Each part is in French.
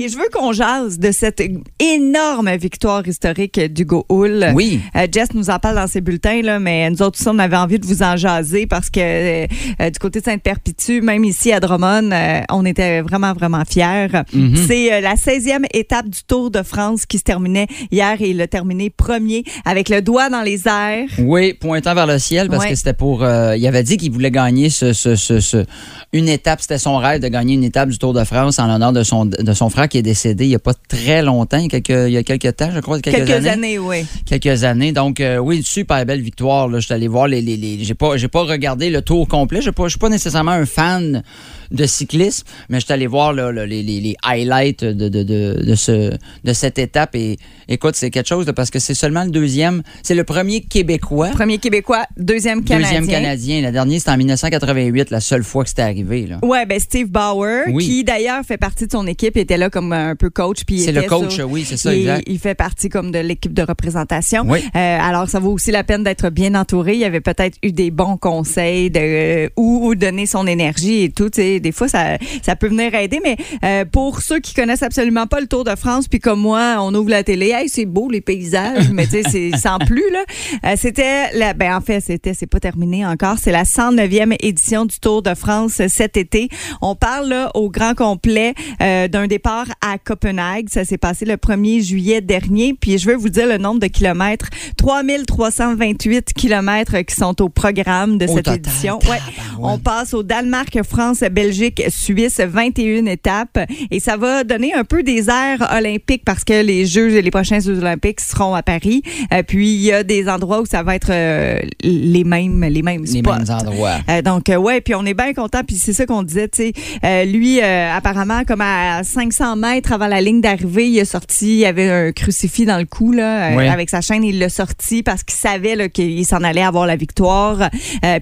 Et je veux qu'on jase de cette énorme victoire historique d'Hugo Hull. Oui. Euh, Jess nous en parle dans ses bulletins, là, mais nous autres, aussi, on avait envie de vous en jaser parce que euh, euh, du côté de Sainte-Perpétue, même ici à Drummond, euh, on était vraiment, vraiment fiers. Mhm. C'est la 16e étape du Tour de France qui se terminait hier et il a terminé premier avec le doigt dans les airs. Oui, pointant vers le ciel parce que c'était pour. il avait dit qu'il voulait gagner ce, ce- ce- ce- une étape. C'était son rêve de gagner une étape du Tour de France en l'honneur de son, de son frère qui est décédé il n'y a pas très longtemps, il y a quelques, il y a quelques temps, je crois, quelques, Quelques années, oui. quelques années. Donc, euh, oui, super belle victoire. Là. Je suis allé voir les. les, les- j'ai pas, j'ai pas regardé le tour complet. Je ne suis pas nécessairement un fan de cyclisme, mais je suis allé voir là, les, les- les highlights de, de, de, de ce, de cette étape. Et écoute, c'est quelque chose là, parce que c'est seulement le deuxième. C'est le premier Québécois. Premier Québécois, deuxième Canadien. Deuxième Canadien. La dernière, c'était en 1988, la seule fois que c'était arrivé. Là. Ouais, ben Steve Bauer, Oui. qui d'ailleurs fait partie de son équipe, était là comme un peu coach. C'est le coach, sur- oui, c'est ça, il, exact. il fait partie comme de l'équipe de représentation. Oui. Euh, alors, ça vaut aussi la peine d'être bien entouré. Il y avait peut-être eu des bons conseils de euh, où, où donner son énergie et tout. tu sais. Des fois, ça, ça peut venir aider. Mais euh, pour ceux qui connaissent absolument pas le Tour de France, puis comme moi, on ouvre la télé, hey, c'est beau les paysages, mais tu sais, c'est sans plus là. Euh, c'était, la, ben en fait, c'était, c'est pas terminé encore. C'est la 109e édition du Tour de France cet été. On parle là, au grand complet euh, d'un départ à Copenhague. Ça s'est passé le 1er juillet dernier. Puis je veux vous dire le nombre de kilomètres. 3328 kilomètres qui sont au programme de cette édition. Ouais. tabarouette. On passe au Danemark, France, Belgique, Suisse, 21 étapes. Et ça va donner un peu des airs olympiques parce que les Jeux, les prochains Jeux olympiques seront à Paris. Euh, puis il y a des endroits où ça va être euh, les mêmes, les mêmes Les spots. mêmes endroits. Euh, donc, ouais, puis on est bien content. Puis c'est ça qu'on disait, tu sais. Lui, apparemment, comme à 500 mètres avant la ligne d'arrivée, il a sorti, il avait un crucifix dans le cou, là, Oui. avec sa chaîne. Il l'a sorti parce qu'il savait qu'il s'en allait avoir la victoire.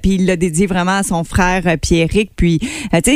Puis il l'a dédié vraiment à son frère Pierrick. Puis, tu sais,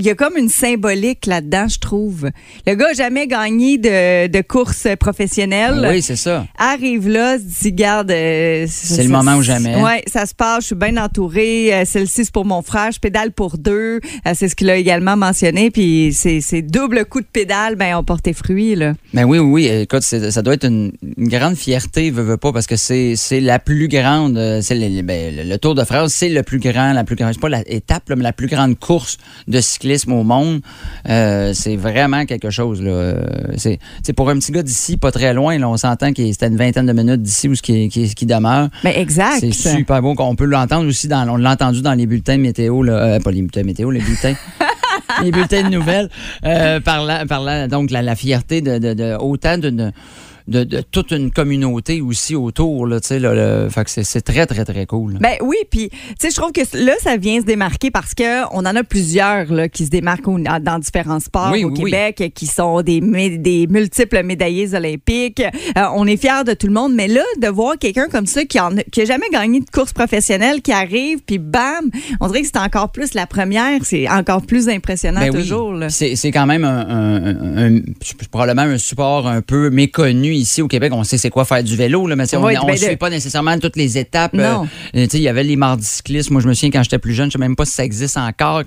il y a comme une symbolique là-dedans, je trouve. Le gars n'a jamais gagné de, de course professionnelle Oui, c'est ça. arrive là, se dit, garde. euh, C'est le moment ou jamais. Oui, ça se passe, je suis bien entourée. Euh, Celle-ci, c'est pour mon frère, je pédale pour deux. Euh, c'est ce qu'il a également mentionné. Puis c'est c'est double coup de pédale, ben, ont porté fruit, là. Ben oui, oui, oui. Écoute, ça doit être une, une grande fierté, veux, veux pas, parce que c'est la plus grande. C'est le, ben, le- le Tour de France, c'est le plus grand, la plus grande, c'est pas la étape, là, mais la plus grande course de cyclisme au monde. Euh, c'est vraiment quelque chose. Là. C'est pour un petit gars d'ici, pas très loin. Là, on s'entend que c'était une vingtaine de minutes d'ici où ce qui, qui, qui demeure. Ben, exact. C'est super beau. On peut l'entendre aussi dans. On l'a entendu dans les bulletins météo, là, euh, pas les bulletins météo, les bulletins. les bulletins de nouvelles. Euh, parlant, parlant donc la, la fierté de, de, de autant d'une. De, de toute une communauté aussi autour, là, tu sais, là, le- fait que c'est- très, très, très cool. Ben oui, puis tu sais, je trouve que là, ça vient se démarquer parce que on en a plusieurs là, qui se démarquent au- dans différents sports Oui, au oui, oui. Québec, qui sont des, des multiples médaillés olympiques. Euh, on est fiers de tout le monde, mais là, de voir quelqu'un comme ça qui en a, qui a jamais gagné de course professionnelle, qui arrive, puis bam, on dirait que c'est encore plus la première, c'est encore plus impressionnant Ben oui. toujours. C'est c'est quand même un, un- un- un- probablement un support un peu méconnu ici au Québec. On sait c'est quoi faire du vélo, là, mais on ne ben de- suit pas nécessairement toutes les étapes. Euh, sais, il y avait les mardis cyclistes. Moi, je me souviens quand j'étais plus jeune, je ne sais même pas si ça existe encore.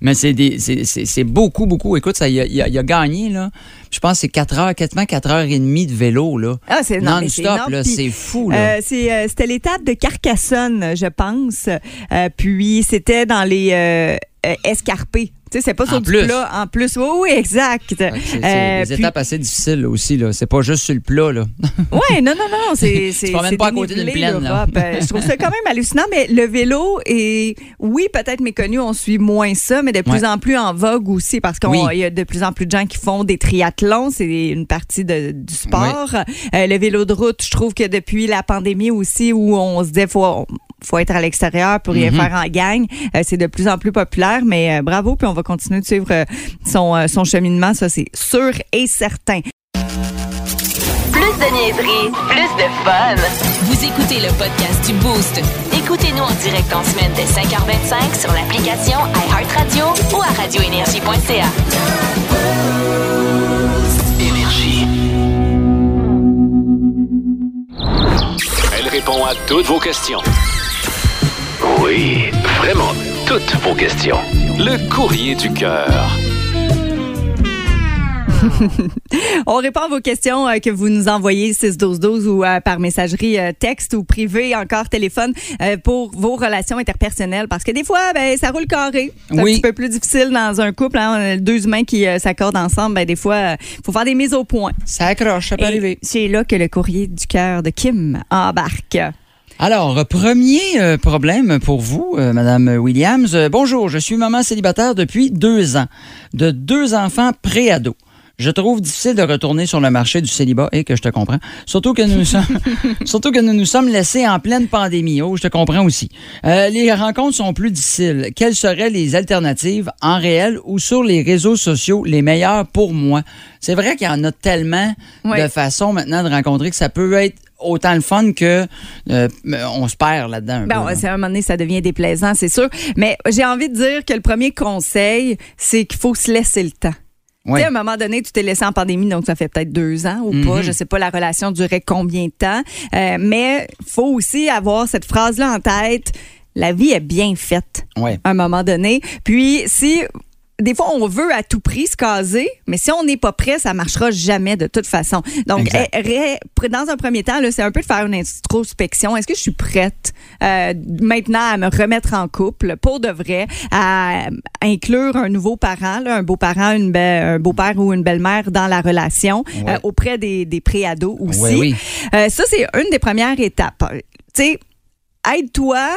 Mais c'est beaucoup, beaucoup. Écoute, ça, il, a, il a- il a gagné, là. Je pense que c'est 4 heures, quasiment 4 heures et demie de vélo, là. Ah, c'est Non-stop, là. C'est fou, là. Euh, euh, c'était l'étape de Carcassonne, je pense. Euh, puis c'était dans les euh, euh, escarpés. Tu sais, c'est pas En sur du plus. plat. En plus, oui, oui, exact. C'est Euh, des puis- étapes assez difficiles aussi, là. C'est pas juste sur le plat, là. Ouais, non, non, non, c'est c'est promènes pas à côté d'une plaine, là. Euh, Je trouve ça quand même hallucinant, mais le vélo est, oui, peut-être méconnu, on suit moins ça, mais de plus Ouais. en plus en vogue aussi parce qu'il Oui. y a de plus en plus de gens qui font des triathlons, c'est une partie de- du sport. Euh, le vélo de route, je trouve que depuis la pandémie aussi, où on se disait faut faut être à l'extérieur pour rien Mhm. faire en gang, euh, c'est de plus en plus populaire, mais bravo, puis on va continuer de suivre euh, son, euh, son cheminement, ça c'est sûr et certain. Plus de niaiserie, plus de fun. Vous écoutez le podcast du Boost. Écoutez-nous en direct en semaine dès 5h25 sur l'application iHeartRadio ou à radioénergie.ca. Énergie. Elle répond à toutes vos questions. Oui, vraiment toutes vos questions. Le courrier du cœur. On répond à vos questions euh, que vous nous envoyez 61212 ou euh, par messagerie euh, texte ou privé, encore téléphone, euh, pour vos relations interpersonnelles. Parce que des fois, ben, ça roule carré. C'est un petit peu plus difficile dans un couple. Hein, On a deux humains qui euh, s'accordent ensemble. Ben, des fois, il faut faire des mises au point. Ça accroche, ça peut Et arriver. c'est là que le courrier du cœur de Kim embarque. Alors, premier euh, problème pour vous, euh, Madame Williams. Euh, bonjour, je suis maman célibataire depuis deux ans, de deux enfants pré-ados. Je trouve difficile de retourner sur le marché du célibat et que je te comprends. Surtout que nous nous sommes, surtout que nous nous sommes laissés en pleine pandémie. Oh, je te comprends aussi. Euh, les rencontres sont plus difficiles. Quelles seraient les alternatives en réel ou sur les réseaux sociaux les meilleures pour moi? C'est vrai qu'il y en a tellement Ouais. de façons maintenant de rencontrer que ça peut être autant le fun que euh, on se perd là-dedans. Ben, ouais, à un moment donné, ça devient déplaisant, c'est sûr. Mais j'ai envie de dire que le premier conseil, c'est qu'il faut se laisser le temps. Ouais. À un moment donné, tu t'es laissé en pandémie, donc ça fait peut-être deux ans ou pas. Mhm. Je sais pas, la relation durait combien de temps. Euh, mais faut aussi avoir cette phrase-là en tête. La vie est bien faite Ouais. à un moment donné. Puis, si. Des fois, on veut à tout prix se caser, mais si on n'est pas prêt, ça marchera jamais de toute façon. Donc, eh, dans un premier temps, c'est un peu de faire une introspection. Est-ce que je suis prête euh, maintenant à me remettre en couple pour de vrai, à inclure un nouveau parent, là, un beau-parent, une un beau-père ou une belle-mère dans la relation Ouais. euh, auprès des, des pré-ados aussi? Ouais, oui. Euh, ça, c'est une des premières étapes. Tu sais, aide-toi.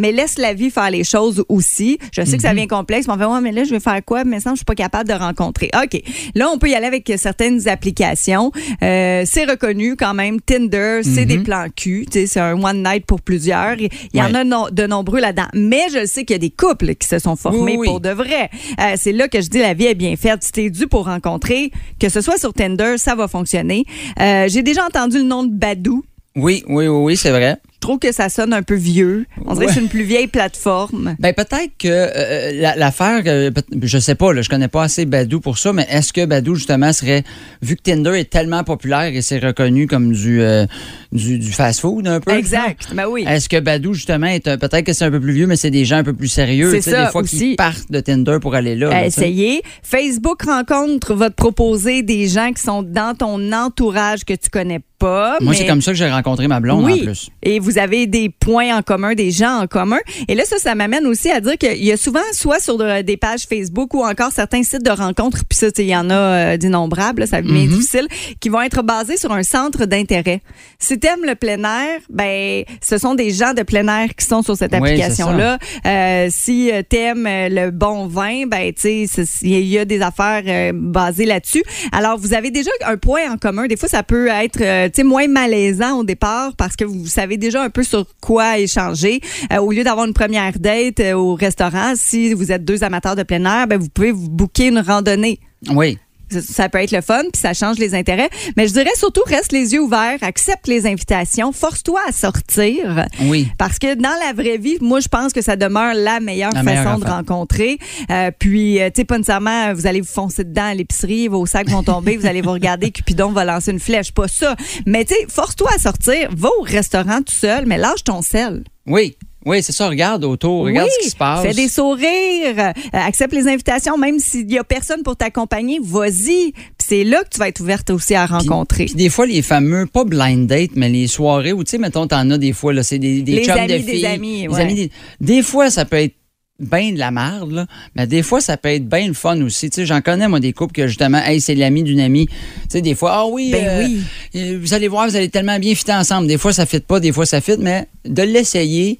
Mais laisse la vie faire les choses aussi. Je sais que Mhm. ça devient complexe. Mais on fait, ouais, mais là, je vais faire quoi? Mais ça, je suis pas capable de rencontrer. OK. Là, on peut y aller avec certaines applications. Euh, c'est reconnu quand même. Tinder, c'est Mhm. des plans cul. C'est un one night pour plusieurs. Il y en a no- de nombreux là-dedans. Mais je sais qu'il y a des couples qui se sont formés Oui, oui. pour de vrai. Euh, c'est là que je dis la vie est bien faite. Si t'es dû pour rencontrer, que ce soit sur Tinder, ça va fonctionner. Euh, J'ai déjà entendu le nom de Badou. Oui, oui, oui, oui, c'est vrai. Je trouve que ça sonne un peu vieux. On dirait que c'est une plus vieille plateforme. Ben peut-être que euh, la- l'affaire, euh, je sais pas, là, je connais pas assez Badou pour ça, mais est-ce que Badou justement serait, vu que Tinder est tellement populaire et c'est reconnu comme du euh, du, du fast-food un peu, Exact. Ben oui. Est-ce que Badou justement est peut-être que c'est un peu plus vieux, mais c'est des gens un peu plus sérieux, C'est ça des fois qui partent de Tinder pour aller là. Euh, sais? Essayez. Facebook Rencontre va te proposer des gens qui sont dans ton entourage que tu connais pas. Moi, mais- c'est comme ça que j'ai rencontré ma blonde oui. en plus. Et vous avez des points en commun, des gens en commun. Et là, ça, ça m'amène aussi à dire qu'il y a souvent, soit sur de- des pages Facebook ou encore certains sites de rencontres, puis ça, il y en a euh, d'innombrables, là, ça devient Mhm. difficile, qui vont être basés sur un centre d'intérêt. Si t'aimes le plein air, ben, ce sont des gens de plein air qui sont sur cette Oui, application-là. Euh, si euh, t'aimes euh, le bon vin, ben, tu sais, il y a des affaires euh, basées là-dessus. Alors, vous avez déjà un point en commun. Des fois, ça peut être, tu sais, moins malaisant au départ parce que vous savez déjà un peu sur quoi échanger. Euh, au lieu d'avoir une première date euh, au restaurant, si vous êtes deux amateurs de plein air, ben, vous pouvez vous booker une randonnée. Oui. Ça, peut être le fun, puis ça change les intérêts. Mais je dirais surtout, reste les yeux ouverts, accepte les invitations, force-toi à sortir. Oui. Parce que dans la vraie vie, moi, je pense que ça demeure la meilleure La façon meilleure de rencontrer. Euh, puis, euh, tu sais, pas nécessairement, vous allez vous foncer dedans à l'épicerie, vos sacs vont tomber, vous allez vous regarder, Cupidon va lancer une flèche. Pas ça. Mais, tu sais, force-toi à sortir, va au restaurant tout seul, mais lâche ton sel. Oui. Oui, c'est ça. Regarde autour, regarde Oui, ce qui se passe. Fais des sourires, euh, accepte les invitations, même s'il y a personne pour t'accompagner, vas-y. Puis c'est là que tu vas être ouverte aussi à rencontrer. Puis des fois, les fameux, pas blind date, mais les soirées où, tu sais, mettons, t'en as des fois, là, c'est des, des Les chums amis de des amis, des ouais. amis des- des fois, ça peut être bien de la merde, là, mais des fois, ça peut être bien le fun aussi. Tu sais, j'en connais, moi, des couples que, justement, hey, c'est l'ami d'une amie. Tu sais, des fois, ah oui, Ben euh, oui. euh, vous allez voir, vous allez tellement bien fitter ensemble. Des fois, ça fit pas, des fois, ça fit, mais de l'essayer,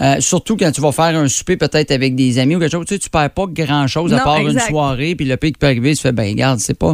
euh, surtout quand tu vas faire un souper peut-être avec des amis ou quelque chose, tu sais, tu perds pas grand-chose à part exact. une soirée, puis le pire qui peut arriver, tu fais, ben regarde, c'est pas...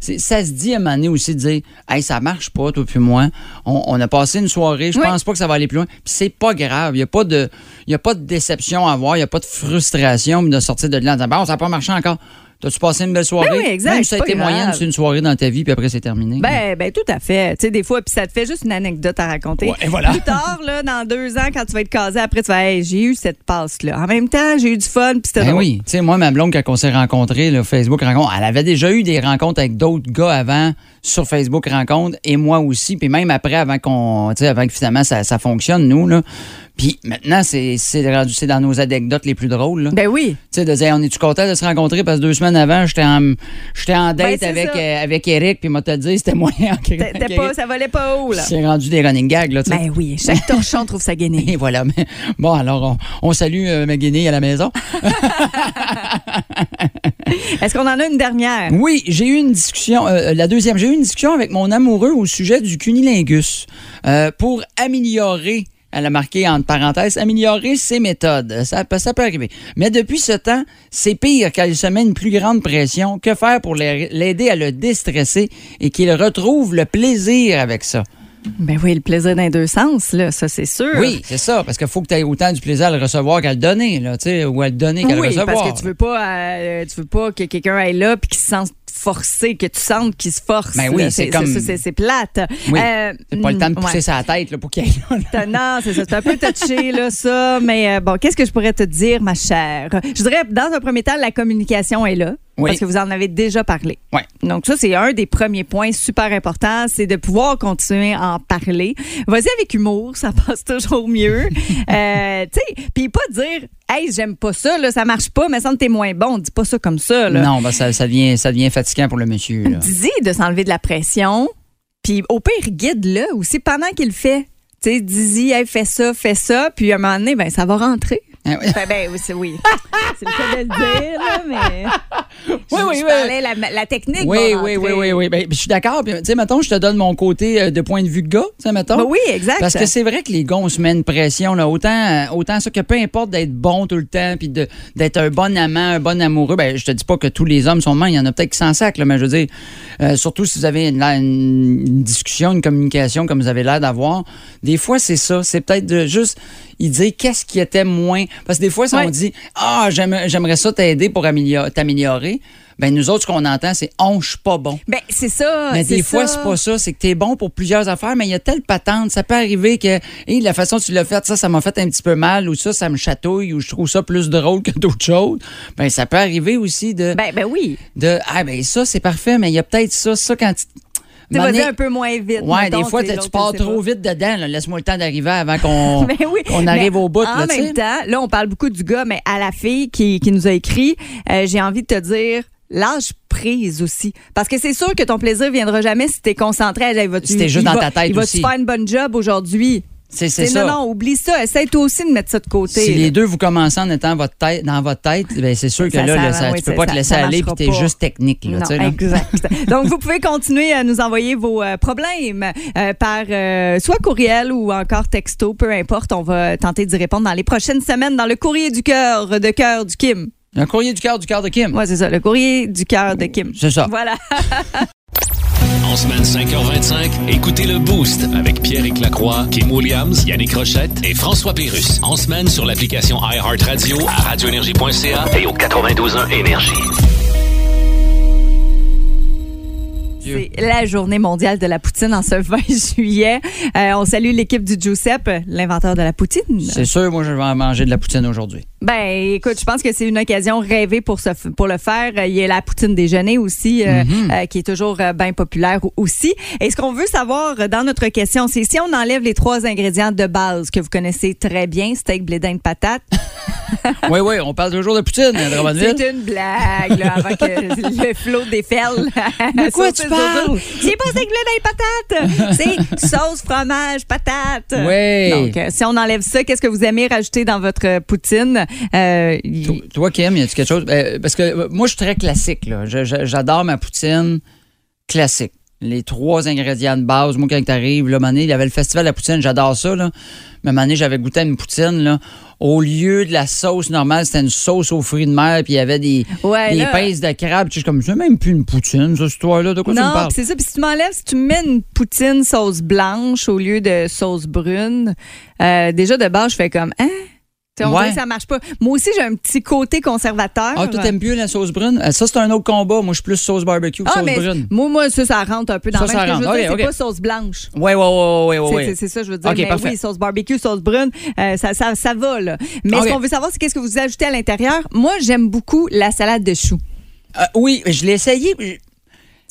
c'est- Ça se dit à un moment donné aussi de dire, hey, ça marche pas, toi puis moi. On, on a passé une soirée, je Oui. pense pas que ça va aller plus loin. Puis c'est pas grave, il y a pas de... Y a pas de déception à avoir, il y a pas de frustration de sortir de là en disant, bon, ça n'a pas marché encore. T'as-tu passé une belle soirée? Ben oui, exact, Même si ça a été moyenne, c'est une soirée dans ta vie, puis après, c'est terminé. Ben, ben, tout à fait. Tu sais, des fois, puis ça te fait juste une anecdote à raconter. Ouais, et voilà. Plus tard, là, dans deux ans, quand tu vas être casé, après, tu vas, hey, j'ai eu cette passe-là. En même temps, j'ai eu du fun, puis c'était Ben drôle. oui. Tu sais, moi, ma blonde, quand on s'est rencontrés, là, Facebook Rencontre, elle avait déjà eu des rencontres avec d'autres gars avant sur Facebook Rencontre et moi aussi. Puis même après, avant qu'on, avant que finalement ça, ça fonctionne, nous, là. Puis maintenant, c'est dans nos anecdotes les plus drôles, là. Ben oui. Tu sais, de dire, on est-tu content de se rencontrer? Parce que deux semaines avant, j'étais en, j'étais en Ben, date avec, euh, avec Eric, puis moi te dit, c'était moyen. Pas, ça volait pas haut, là. C'est rendu des running gags, là. Ben oui, chaque torchon trouve sa guinée. Et voilà. Mais, bon, alors, on, on salue euh, ma Guinée à la maison. Est-ce qu'on en a une dernière? Oui, j'ai eu une discussion, euh, la deuxième, j'ai eu une discussion avec mon amoureux au sujet du cunilingus euh, pour améliorer. Elle a marqué entre parenthèses, améliorer ses méthodes. Ça, peut- arriver. Mais depuis ce temps, c'est pire il se met une plus grande pression. Que faire pour l'a- l'aider à le déstresser et qu'il retrouve le plaisir avec ça? Ben oui, le plaisir dans les deux sens, là, ça, c'est sûr. Oui, c'est ça, parce qu'il faut que tu aies autant du plaisir à le recevoir qu'à le donner, là, tu sais, ou à le donner qu'à le Oui, recevoir. parce que tu veux pas, euh, tu veux pas que quelqu'un aille là puis qu'il se sente forcé, que tu sentes qu'il se force. Ben oui, c'est comme- c'est plate. Oui, Euh, c'est pas le temps de mm, pousser ouais. sa tête là, pour qu'il aille là. Non, c'est ça. C'est un peu touché, là, ça. Mais euh, bon, qu'est-ce que je pourrais te dire, ma chère? Je dirais, dans un premier temps, la communication est là. Oui. Parce que vous en avez déjà parlé. Ouais. Donc, ça, c'est un des premiers points super importants, c'est de pouvoir continuer à en parler. Vas-y avec humour, ça passe toujours mieux. euh, tu sais, puis pas dire, hey, j'aime pas ça, là, ça marche pas, mais ça t'es moins bon. Dis pas ça comme ça, là. Non, ben ça, ça, devient, ça devient fatigant pour le monsieur. Là. Dis de s'enlever de la pression, puis au pire, guide-le aussi pendant qu'il le fait. Tu sais, dis-y, hey, fais ça, fais ça, puis à un moment donné, ben, ça va rentrer. Ah oui. Ben, ben, oui, c'est oui. le cas de le dire, là, mais. Oui, oui, oui. parlais la, la technique. Oui, oui, oui, oui, oui. Ben, je suis d'accord. Tu sais, mettons, je te donne mon côté euh, de point de vue de gars, tu sais, mettons. Ben oui, exact. Parce que c'est vrai que les gars, on se met une pression, là, autant, euh, autant ça que peu importe d'être bon tout le temps, puis d'être un bon amant, un bon amoureux. Ben, je te dis pas que tous les hommes sont bons, il y en a peut-être qui s'en sacent, là, mais je veux dire, euh, surtout si vous avez une, discussion, une communication comme vous avez l'air d'avoir, des fois, c'est ça. C'est peut-être de juste il dit qu'est-ce qui était moins. Parce que des fois, Ouais. on dit Ah, j'aime- j'aimerais ça t'aider pour amélior- t'améliorer, ben nous autres, ce qu'on entend, c'est On, je suis pas bon. Ben, c'est ça. Mais des fois, c'est pas ça. C'est que t'es bon pour plusieurs affaires, mais il y a telle patente. Ça peut arriver que, Hey, la façon dont tu l'as fait, ça, ça m'a fait un petit peu mal, ou ça, ça me chatouille, ou je trouve ça plus drôle que d'autres choses. Ben, ça peut arriver aussi de, Ben, ben oui. de, ah, ben, ça, c'est parfait, mais il y a peut-être ça, ça, quand tu. Tu vas un peu moins vite. Mettons, des fois, tu tu pars trop vite dedans. Laisse-moi le temps d'arriver avant qu'on Ben oui. qu'on arrive au bout. En là, tu même temps, là, on parle beaucoup du gars, mais à la fille qui, qui nous a écrit, euh, j'ai envie de te dire. Lâche prise aussi. Parce que c'est sûr que ton plaisir viendra jamais si t'es concentré. à, va Si t'es juste dans ta tête Il va-tu aussi. faire une bonne job aujourd'hui? C'est ça. Non, non, oublie ça. Essaye toi aussi de mettre ça de côté. Si là. les deux vous commencez en étant votre tête, dans votre tête, ben c'est sûr que Ça, là, ça- là, ça- oui, tu peux pas te laisser aller puis t'es juste technique. Là, Non, exact. Donc, vous pouvez continuer à nous envoyer vos euh, problèmes euh, par euh, soit courriel ou encore texto, peu importe. On va tenter d'y répondre dans les prochaines semaines dans le courrier du cœur de cœur du Kim. Un courrier du cœur du cœur de Kim. Ouais, c'est ça, le courrier du cœur de Kim. C'est ça. Voilà. En semaine 5h25, écoutez le Boost avec Pierre Lacroix, Kim Williams, Yannick Rochette et François Pérus. En semaine sur l'application iHeartRadio à radioénergie.ca et au 92.1 Énergie. C'est la journée mondiale de la poutine en ce 20 juillet. Euh, on salue l'équipe du Giuseppe, l'inventeur de la poutine. C'est sûr, moi, je vais en manger de la poutine aujourd'hui. Ben, écoute, je pense que c'est une occasion rêvée pour, ce, pour le faire. Il y a la poutine déjeuner aussi, euh, euh, qui est toujours euh, bien populaire aussi. Et ce qu'on veut savoir dans notre question, c'est si on enlève les trois ingrédients de base que vous connaissez très bien, steak, blé d'Inde, patate. oui, oui, on parle toujours de poutine à Drummondville. C'est une blague, là, avant que le flot déferle. De quoi tu parles? C'est pas steak, blé d'Inde, patate. C'est sauce, fromage, patate. Oui. Donc, euh, si on enlève ça, qu'est-ce que vous aimez rajouter dans votre poutine? Euh, y- Toi- Kim, y a-tu quelque chose? Euh, parce que euh, moi, je suis très classique. là. J'adore ma poutine classique. Les trois ingrédients de base. Moi, quand t'arrives, là, Mané, il y avait le festival de la poutine, j'adore ça. Là. Mais Mané, j'avais goûté à une poutine. Là. Au lieu de la sauce normale, c'était une sauce aux fruits de mer, puis il y avait des, Ouais, des pinces de crabe. Je suis comme, c'est même plus une poutine, ça, cette histoire-là. De quoi tu me Non, parles? c'est ça. Puis si tu m'enlèves, si tu me mets une poutine sauce blanche au lieu de sauce brune, euh, déjà de base, je fais comme, hein? On Ouais. dirait que ça marche pas. Moi aussi, j'ai un petit côté conservateur. Ah, toi, t'aimes mieux la sauce brune? Euh, Ça, c'est un autre combat. Moi, je suis plus sauce barbecue que Ah, sauce mais brune. moi, moi, ça, ça rentre un peu dans Ça, le ça rentre. c'est pas sauce blanche. Ouais, ouais, ouais, ouais, ouais, C'est- ça, je veux dire. Ok, mais parfait. oui, sauce barbecue, sauce brune, euh, ça, ça, ça va, là. Mais ce qu'on veut savoir, c'est qu'est-ce que vous ajoutez à l'intérieur. Moi, j'aime beaucoup la salade de choux. Euh, oui, je l'ai essayé.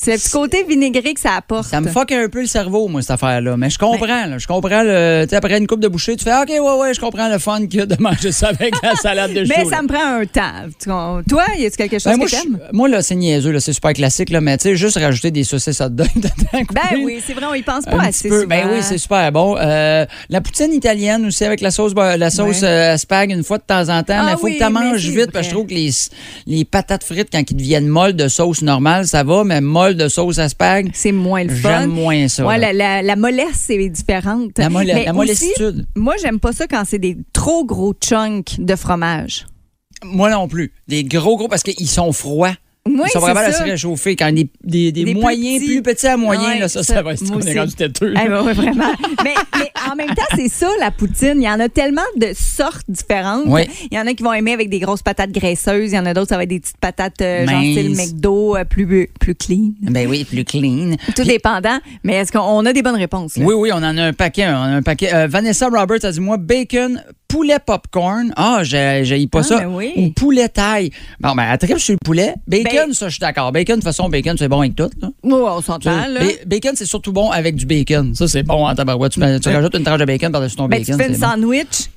C'est le petit côté vinaigré que ça apporte. Ça me fuck un peu le cerveau, moi, cette affaire-là. Mais je comprends, là. Je comprends le. Après une coupe de bouchée, tu fais OK, ouais, ouais, je comprends le fun qu'il y a de manger ça avec la salade de chou. Mais ça me prend un temps. Toi, y a-tu quelque chose Ben, moi, que t'aimes? moi, là, c'est niaiseux, là, c'est super classique, là, mais tu sais, juste rajouter des saucisses dog dedans. Ben oui, c'est vrai, on y pense un pas petit assez peu. souvent. Ben oui, c'est super bon. Euh, la poutine italienne aussi avec la sauce, la sauce Ouais. euh, spag une fois de temps en temps, Ah mais il faut oui, que tu manges vite parce que je trouve que les, les patates frites, quand ils deviennent molles de sauce normale, ça va, mais molles de sauce à spag, C'est moins le fun. j'aime moins ça. Ouais, la, la, la mollesse, c'est différente. La molle- la mollessitude. Moi, j'aime pas ça quand c'est des trop gros chunks de fromage. Moi non plus. Des gros, gros, parce qu'ils sont froids. Oui, ils sont c'est vraiment à ça. se réchauffer. Quand des, des, des Des plus moyens, petits. plus petits à moyens, Ouais, là, ça, ça, ça va être qu'on est rendu têteux. Ah, ben vraiment. mais, mais en même temps, c'est ça, la poutine. Il y en a tellement de sortes différentes. Il y en a qui vont aimer avec des grosses patates graisseuses. Il y en a d'autres, ça va être des petites patates euh, genre style McDo, euh, plus, plus clean. Ben oui, plus clean. Tout dépendant. Mais est-ce qu'on a des bonnes réponses? là? Oui, oui, on en a un paquet. On a un paquet. Euh, Vanessa Roberts a dit moi bacon, poulet popcorn. Ah, j'ai j'ai pas Ah, ça. ben oui. Ou poulet taille. Bon, ben, elle tripe sur le poulet. Bacon, Ben- ça, je suis d'accord. Bacon, de toute façon, bacon, c'est bon avec tout. Là. Oui, on s'entend, là. Bacon, c'est surtout bon avec du bacon. Ça, c'est bon en tabarouette. Tu, tu rajoutes une tranche de bacon par-dessus ton Ben, tu bacon. fais une c'est bon. sandwich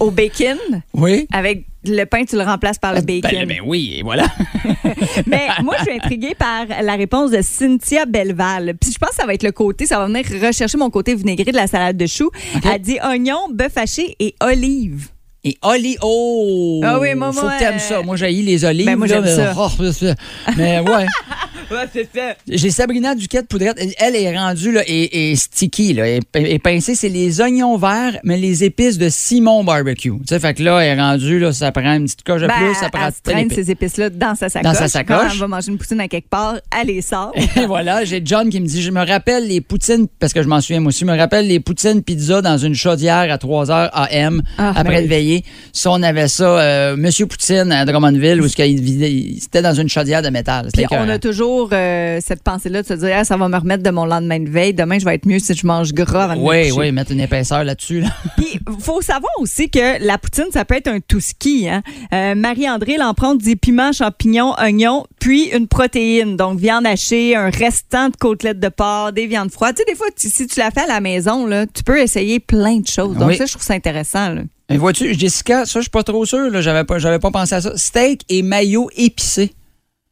au bacon. Oui. Avec le pain, tu le remplaces par le bacon. Ben, ben oui, et voilà. Mais moi, je suis intriguée par la réponse de Cynthia Belval. Puis je pense que ça va être le côté, ça va venir rechercher mon côté vinaigré de la salade de choux. Elle dit oignon, bœuf haché et olive. Et Oli, oh! Ah oui, moi, Faut moi, que t'aimes euh, ça. Moi, j'ai les olives. Ben, moi, j'aime ça. oh, ça. mais ouais. Ouais, c'est ça. J'ai Sabrina Duquette Poudrette. Elle, elle est rendue là, et, et sticky, là, et, et pincée. C'est les oignons verts, mais les épices de Simon Barbecue. Tu sais, fait que là, elle est rendue, là, ça prend une petite coche de Ben, plus, ça prend elle traîne épice. ces épices-là dans sa sacoche. Dans sa sacoche. Quand elle va manger une poutine à quelque part, elle les sort. Et voilà, j'ai John qui me dit, je me rappelle les poutines, parce que je m'en souviens moi aussi, je me rappelle les poutines pizza dans une chaudière à 3 h AM Ah, après ben le veillé. Ça, on avait ça, euh, Monsieur Poutine à Drummondville, où ce qu'il vidait- il- c'était dans une chaudière de métal. Puis on a écœurant. Toujours euh, cette pensée-là de se dire, Ah, ça va me remettre de mon lendemain de veille. Demain, je vais être mieux si je mange gras avant de me Oui, coucher. oui, mettre une épaisseur là-dessus. Là. Puis, faut savoir aussi que la poutine, ça peut être un tout ski. Hein? Euh, Marie-André l'emprunte dit piment, champignons, oignons, puis une protéine. Donc, viande hachée, un restant de côtelettes de porc, des viandes froides. Tu sais, des fois, tu- si tu la fais à la maison, là, tu peux essayer plein de choses. Donc, Oui. ça, je trouve ça intéressant. là. Mais vois-tu, Jessica, ça, je suis pas trop sûr. J'avais pas, pas pensé à ça. Steak et maillot épicé.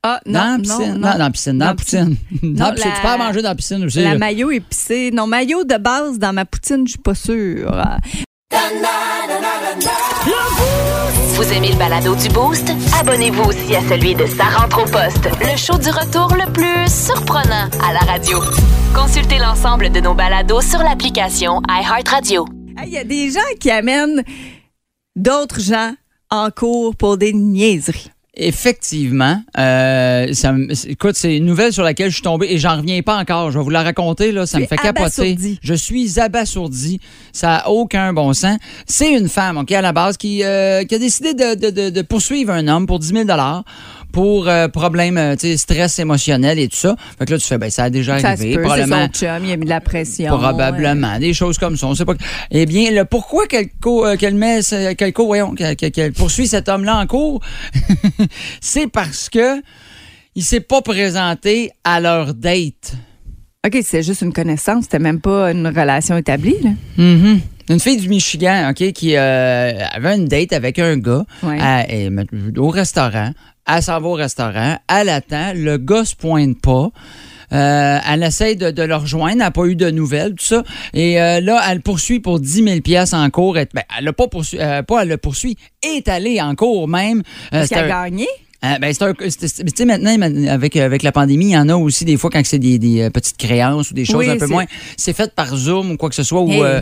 Ah, Dans la non, piscine. non, Non, non. dans la piscine. Dans la poutine. Dans la piscine. Tu peux en manger dans la piscine aussi. La là. maillot épicée. Non, maillot de base dans ma poutine, je suis pas sûre. Vous aimez le balado du Boost? Abonnez-vous aussi à celui de Sa rentre au poste, le show du retour le plus surprenant à la radio. Consultez l'ensemble de nos balados sur l'application iHeartRadio. Il y a des gens qui amènent d'autres gens en cours pour des niaiseries. Effectivement. Euh, ça écoute, c'est une nouvelle sur laquelle je suis tombé et j'en reviens pas encore. Je vais vous la raconter, là. Ça me fait capoter. Je suis abasourdi. Ça n'a aucun bon sens. C'est une femme, OK, à la base, qui, euh, qui a décidé de, de- de- de poursuivre un homme pour 10 000 pour euh, problème, euh, tu sais, stress émotionnel et tout ça. Fait que là, tu fais, ben, ça a déjà Ça se arrivé. peut, c'est probablement. son chum, il a mis de la pression. Probablement, des choses comme ça. On sait pas. Eh bien, le pourquoi qu'elle euh, met, qu'elle voyons, qu'elle- poursuit cet homme-là en cours, c'est parce que il s'est pas présenté à leur date. OK, c'est juste une connaissance, c'était même pas une relation établie. Là. Mhm. Une fille du Michigan, OK, qui euh, avait une date avec un gars Ouais. à- et- au restaurant. Elle s'en va au restaurant, elle attend, le gars se pointe pas. Euh, elle essaye de, de le rejoindre, elle n'a pas eu de nouvelles, tout ça. Et euh, là, elle poursuit pour 10 000 pièces en cours. Et- ben, elle n'a pas poursuivi, pas elle le poursuit, est allée en cours même. Euh, Est-ce qu'elle a gagné? Euh, ben, c'est un- c'est- c'est- tu sais, maintenant, avec, avec la pandémie, il y en a aussi des fois quand c'est des, des, euh, petites créances ou des choses Oui, un peu c'est- moins. C'est fait par Zoom ou quoi que ce soit. Ou, euh,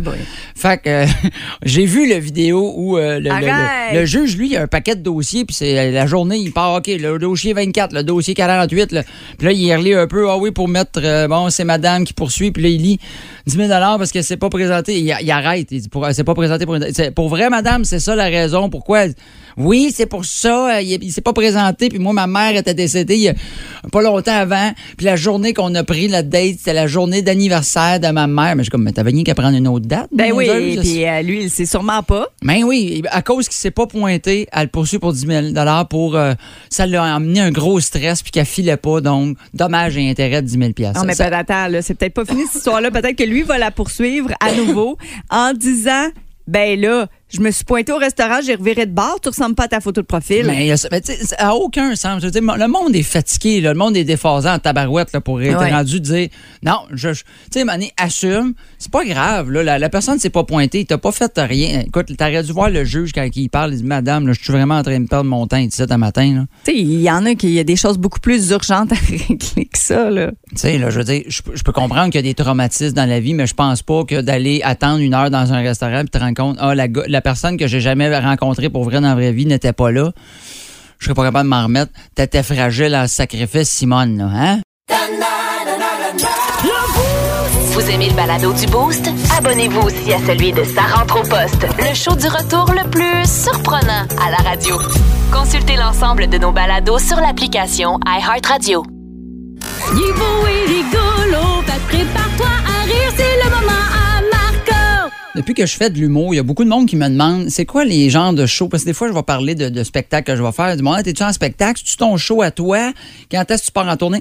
fait que euh, j'ai vu la vidéo où euh, le, le- Arrête! le- le juge, lui, il a un paquet de dossiers, puis c'est euh, la journée, il part, OK, le dossier 24, le dossier 48, là. puis là, il relit un peu, ah oui, pour mettre, euh, bon, c'est madame qui poursuit, puis là, il lit 10 000 parce qu'elle s'est pas présentée. Il, il arrête, il dit, pour, s'est pas présentée pour une... c'est- Pour vrai, madame, c'est ça la raison pourquoi... Oui, c'est pour ça, euh, il, il s'est pas présenté, puis moi, ma mère était décédée il y a pas longtemps avant, puis la journée qu'on a pris la date, c'était la journée d'anniversaire de ma mère. Mais je suis comme, mais t'avais rien qu'à prendre une autre date? Ben oui, niaiseuse? puis euh, lui, il sait sûrement pas. Ben oui, à cause qu'il s'est pas pointé, elle le poursuit pour 10 000 pour euh, ça l'a amené un gros stress puis qu'elle filait pas, donc dommage et intérêt de 10 000 Non, mais Ça- attends, là, c'est peut-être pas fini cette histoire-là. Peut-être que lui va la poursuivre à nouveau en disant Ben là, je me suis pointé au restaurant, j'ai reviré de bord, tu ressembles pas à ta photo de profil. Mais, il y a ça- mais tu sais, ça a aucun sens. Je veux dire, le monde est fatigué, là, le monde est déphasé en tabarouette là, pour être Ouais. rendu dire non, je, je- tu sais, Mané, assume, c'est pas grave, là, la, la personne s'est pas pointée, t'as pas fait rien. Écoute, t'aurais dû voir le juge quand il parle, il dit Madame, là, je suis vraiment en train de perdre mon temps ici un matin. Tu sais, il y en a qui y a des choses beaucoup plus urgentes à régler que ça, là. Tu sais, là, je veux dire, je, peux- je peux comprendre qu'il y a des traumatismes dans la vie, mais je pense pas que d'aller attendre une heure dans un restaurant et te rendre compte, ah, la, go- la personne que j'ai jamais rencontrée pour vrai dans la vraie vie n'était pas là. Je serais pas capable de m'en remettre. T'étais fragile en sacrifice, Simone, là, hein? Vous aimez le balado du Boost? Abonnez-vous aussi à celui de Sa rentre au poste, le show du retour le plus surprenant à la radio. Consultez l'ensemble de nos balados sur l'application iHeartRadio. Il est beau et rigolo, fait que prépare-toi à rire, c'est le moment à. Depuis que je fais de l'humour, il y a beaucoup de monde qui me demande c'est quoi les genres de shows? Parce que des fois, je vais parler de, spectacles que je vais faire. Du moment, t'es-tu en spectacle? C'est-tu ton show à toi? Quand est-ce que tu pars en tournée?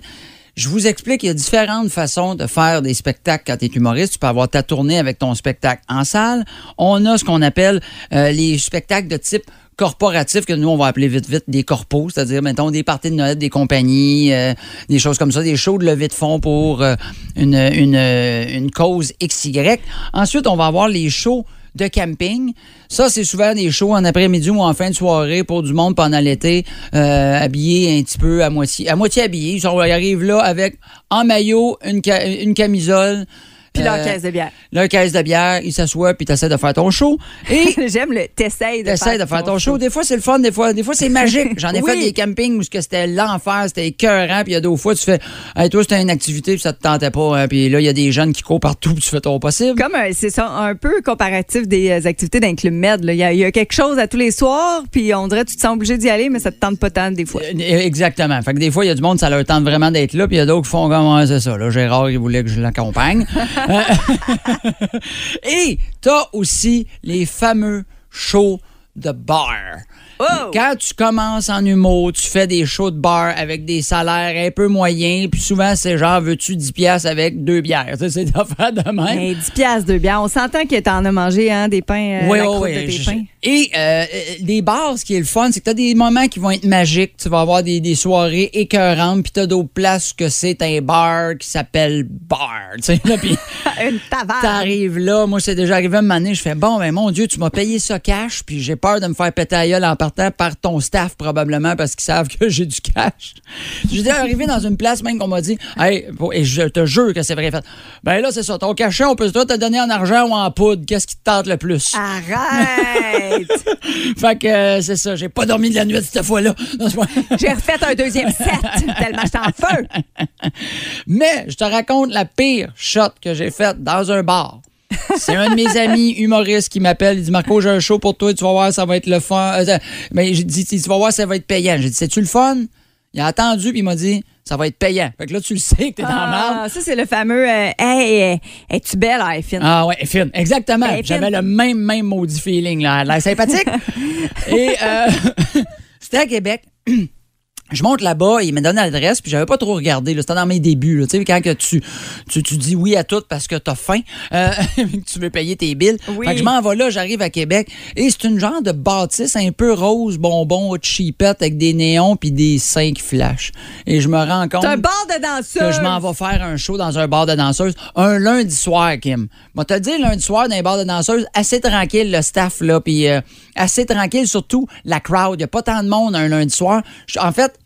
Je vous explique, il y a différentes façons de faire des spectacles quand tu es humoriste. Tu peux avoir ta tournée avec ton spectacle en salle. On a ce qu'on appelle euh, les spectacles de type corporatif que nous on va appeler vite vite des corpos, c'est-à-dire mettons des parties de Noël, des compagnies, euh, des choses comme ça, des shows de levée de fonds pour euh, une, une, une cause XY. Ensuite, on va avoir les shows de camping. Ça, c'est souvent des shows en après-midi ou en fin de soirée pour du monde pendant l'été, euh, habillé un petit peu à moitié, à moitié habillé. Ils, arrivent là avec en maillot, une, une camisole. Puis leur euh, caisse de bière. leur caisse de bière, ils s'assoient puis t'essaies de faire ton show. Et J'aime le t'essayes de, T'essayes de faire ton show. Des fois, c'est le fun. Des fois, des fois c'est magique. J'en ai Oui. fait des campings où ce que c'était l'enfer, c'était écœurant. Puis il y a d'autres fois, tu fais, hey, toi, c'était une activité, puis ça te tentait pas. hein. Puis là, il y a des jeunes qui courent partout, puis tu fais ton possible. Comme un- c'est ça, un peu comparatif des euh, activités d'un club med. là. Il y, a- il y a quelque chose à tous les soirs, puis on dirait que tu te sens obligé d'y aller, mais ça te tente pas tant des fois. Euh, Exactement. Fait que des fois, il y a du monde, ça leur tente vraiment d'être là, puis il y a d'autres qui font comme, ouais, c'est ça. Là, Gérard, il voulait que je l'accompagne. Euh, Et t'as aussi les fameux shows de bar. Quand tu commences en humour, tu fais des shows de bar avec des salaires un peu moyens, puis souvent, c'est genre, veux-tu 10 piastres avec deux bières? C'est des affaires de même. Hey, 10 piastres de bière. On s'entend que t'en as mangé hein, des pains, euh, Oui, la oui, de tes pains. Et euh, euh, les bars, ce qui est le fun, c'est que tu as des moments qui vont être magiques. Tu vas avoir des, des soirées écœurantes, puis tu as d'autres places que c'est un bar qui s'appelle bar. Tu sais, là, puis Une taverne. t'arrives là. Moi, c'est déjà arrivé une année. Je fais, bon, ben mon Dieu, tu m'as payé ça cash, puis j'ai peur de me faire péter la gueule en partant par ton staff, probablement, parce qu'ils savent que j'ai du cash. Déjà arrivé dans une place même qu'on m'a dit, hey, et je te jure que c'est vrai. Fait, ben là, c'est ça. Ton cachet, on peut soit te donner en argent ou en poudre. Qu'est-ce qui te tente le plus? Arrête! Fait que euh, c'est ça, j'ai pas dormi de la nuit cette fois-là. J'ai refait un deuxième set, tellement j'étais en feu. Mais je te raconte la pire shot que j'ai faite dans un bar. C'est un de mes amis humoristes qui m'appelle. Il dit Marco, j'ai un show pour toi, tu vas voir, ça va être le fun. Euh, Mais j'ai dit, tu vas voir, ça va être payant. J'ai dit, c'est-tu le fun? Il a attendu, puis il m'a dit, ça va être payant. Fait que là, tu le sais que t'es dans. Ah, ça, c'est le fameux euh, Hey, euh, es-tu belle, hein, fine? Ah ouais, fine, exactement. J'avais le même, même maudit feeling, là. Elle a l'air sympathique. Et euh, c'était à Québec. Je monte là-bas, il me donne l'adresse, puis j'avais pas trop regardé. là. C'était dans mes débuts. là. Tu sais, quand que tu, tu, tu dis oui à tout parce que t'as faim, euh, que tu veux payer tes billes. Oui. Fait que je m'en vais là, j'arrive à Québec. Et c'est une genre de bâtisse un peu rose, bonbon, cheapette, avec des néons puis des cinq flashs. Et je me rends compte un bar de danseuse. que je m'en vais faire un show dans un bar de danseuses un lundi soir, Kim. Moi, te dire, lundi soir, dans un bar de danseuses, assez tranquille, le staff, là, puis euh, assez tranquille, surtout la crowd. Il n'y a pas tant de monde un lundi soir. En fait,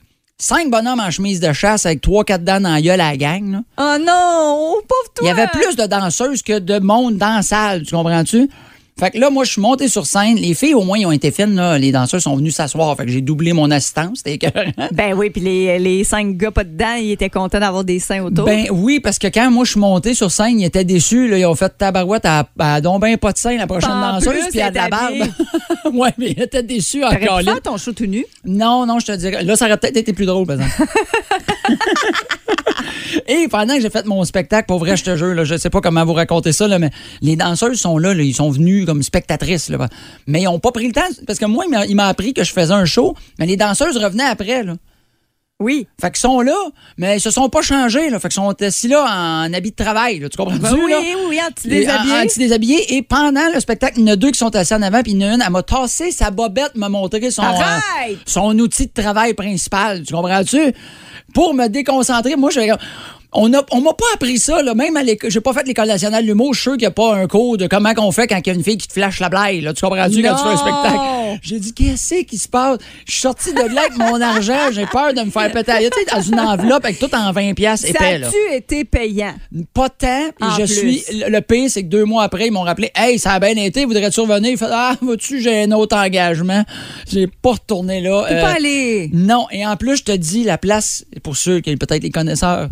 cinq bonhommes en chemise de chasse avec trois, quatre dents dans la gueule à la gang, là. Oh non, pauvre toi. Il y avait plus de danseuses que de monde dans la salle, tu comprends-tu? Fait que là, moi, je suis monté sur scène. Les filles, au moins, ils ont été fines. Là. Les danseurs sont venus s'asseoir. Fait que j'ai doublé mon assistance. Ben oui, puis les, les cinq gars pas dedans, ils étaient contents d'avoir des seins autour. Ben oui, parce que quand moi je suis monté sur scène, ils étaient déçus. Là, ils ont fait tabarouette à, à donc ben pas de sein la prochaine En danseuse, puis à de la barbe. ouais, mais ils étaient déçus encore là. ton show tout nu? Non, non, je te dirais. Là, ça aurait peut-être été plus drôle, par exemple. Et pendant que j'ai fait mon spectacle, pour vrai, je te jure, là, je sais pas comment vous raconter ça, là, mais les danseuses sont là, là, ils sont venus comme spectatrices. Là, mais ils ont pas pris le temps, parce que moi, il m'a- appris que je faisais un show, mais les danseuses revenaient après. Là. Oui. Fait qu'ils sont là, mais ils se sont pas changés. Là. Fait qu'ils sont assis là en habit de travail. Là. Tu comprends Ben oui, oui, anti-déshabillé. Anti-déshabillé. Et pendant le spectacle, il y en a deux qui sont assis en avant, puis il y en a une, elle m'a tassé sa bobette, m'a montré son, euh, son outil de travail principal. Tu comprends-tu? Pour me déconcentrer, moi, je comme- on a, on m'a pas appris ça, là. Même à l'école. J'ai pas fait l'école nationale de l'humour. Je suis sûr qu'il n'y a pas un cours de comment qu'on fait quand il y a une fille qui te flash la blague, là. Tu comprends-tu quand tu fais un spectacle? J'ai dit, qu'est-ce qui se passe? Je suis sorti de là avec mon argent. J'ai peur de me faire péter. Tu sais, dans une enveloppe avec tout en 20 pièces Ça épais, là. a-tu été payant? Pas tant. En je plus. suis. Le pire, c'est que deux mois après, ils m'ont rappelé Hey, ça a bien été, voudrais-tu revenir? Il fait Ah, vas-tu, j'ai un autre engagement. J'ai pas retourné là. T'es Euh, pas allé. non, et en plus, je te dis, la place, pour ceux qui peut-être les connaisseurs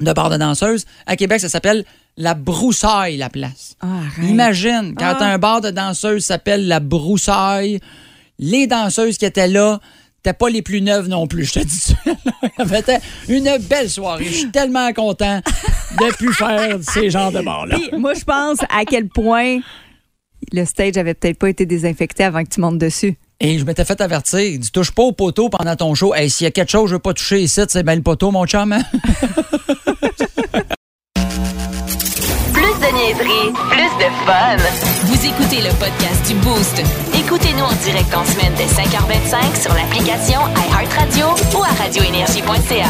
de bar de danseuses, à Québec, ça s'appelle la Broussaille, la place. Ah, arrête. Imagine, quand Ah. un bar de danseuses s'appelle la Broussaille, les danseuses qui étaient là, n'étaient pas les plus neuves non plus, je te dis ça. C'était une belle soirée. Je suis tellement content de plus faire ces genres de bars-là. Puis, moi, je pense à quel point le stage avait peut-être pas été désinfecté avant que tu montes dessus. Et je m'étais fait avertir. Il dit, touche pas au poteau pendant ton show. Hey, s'il y a quelque chose que je veux pas toucher ici, c'est bien le poteau, mon chum. hein? Plus de niaiserie, plus de fun. Vous écoutez le podcast du Boost. Écoutez-nous en direct en semaine dès 5h25 sur l'application iHeartRadio ou à radioénergie.ca.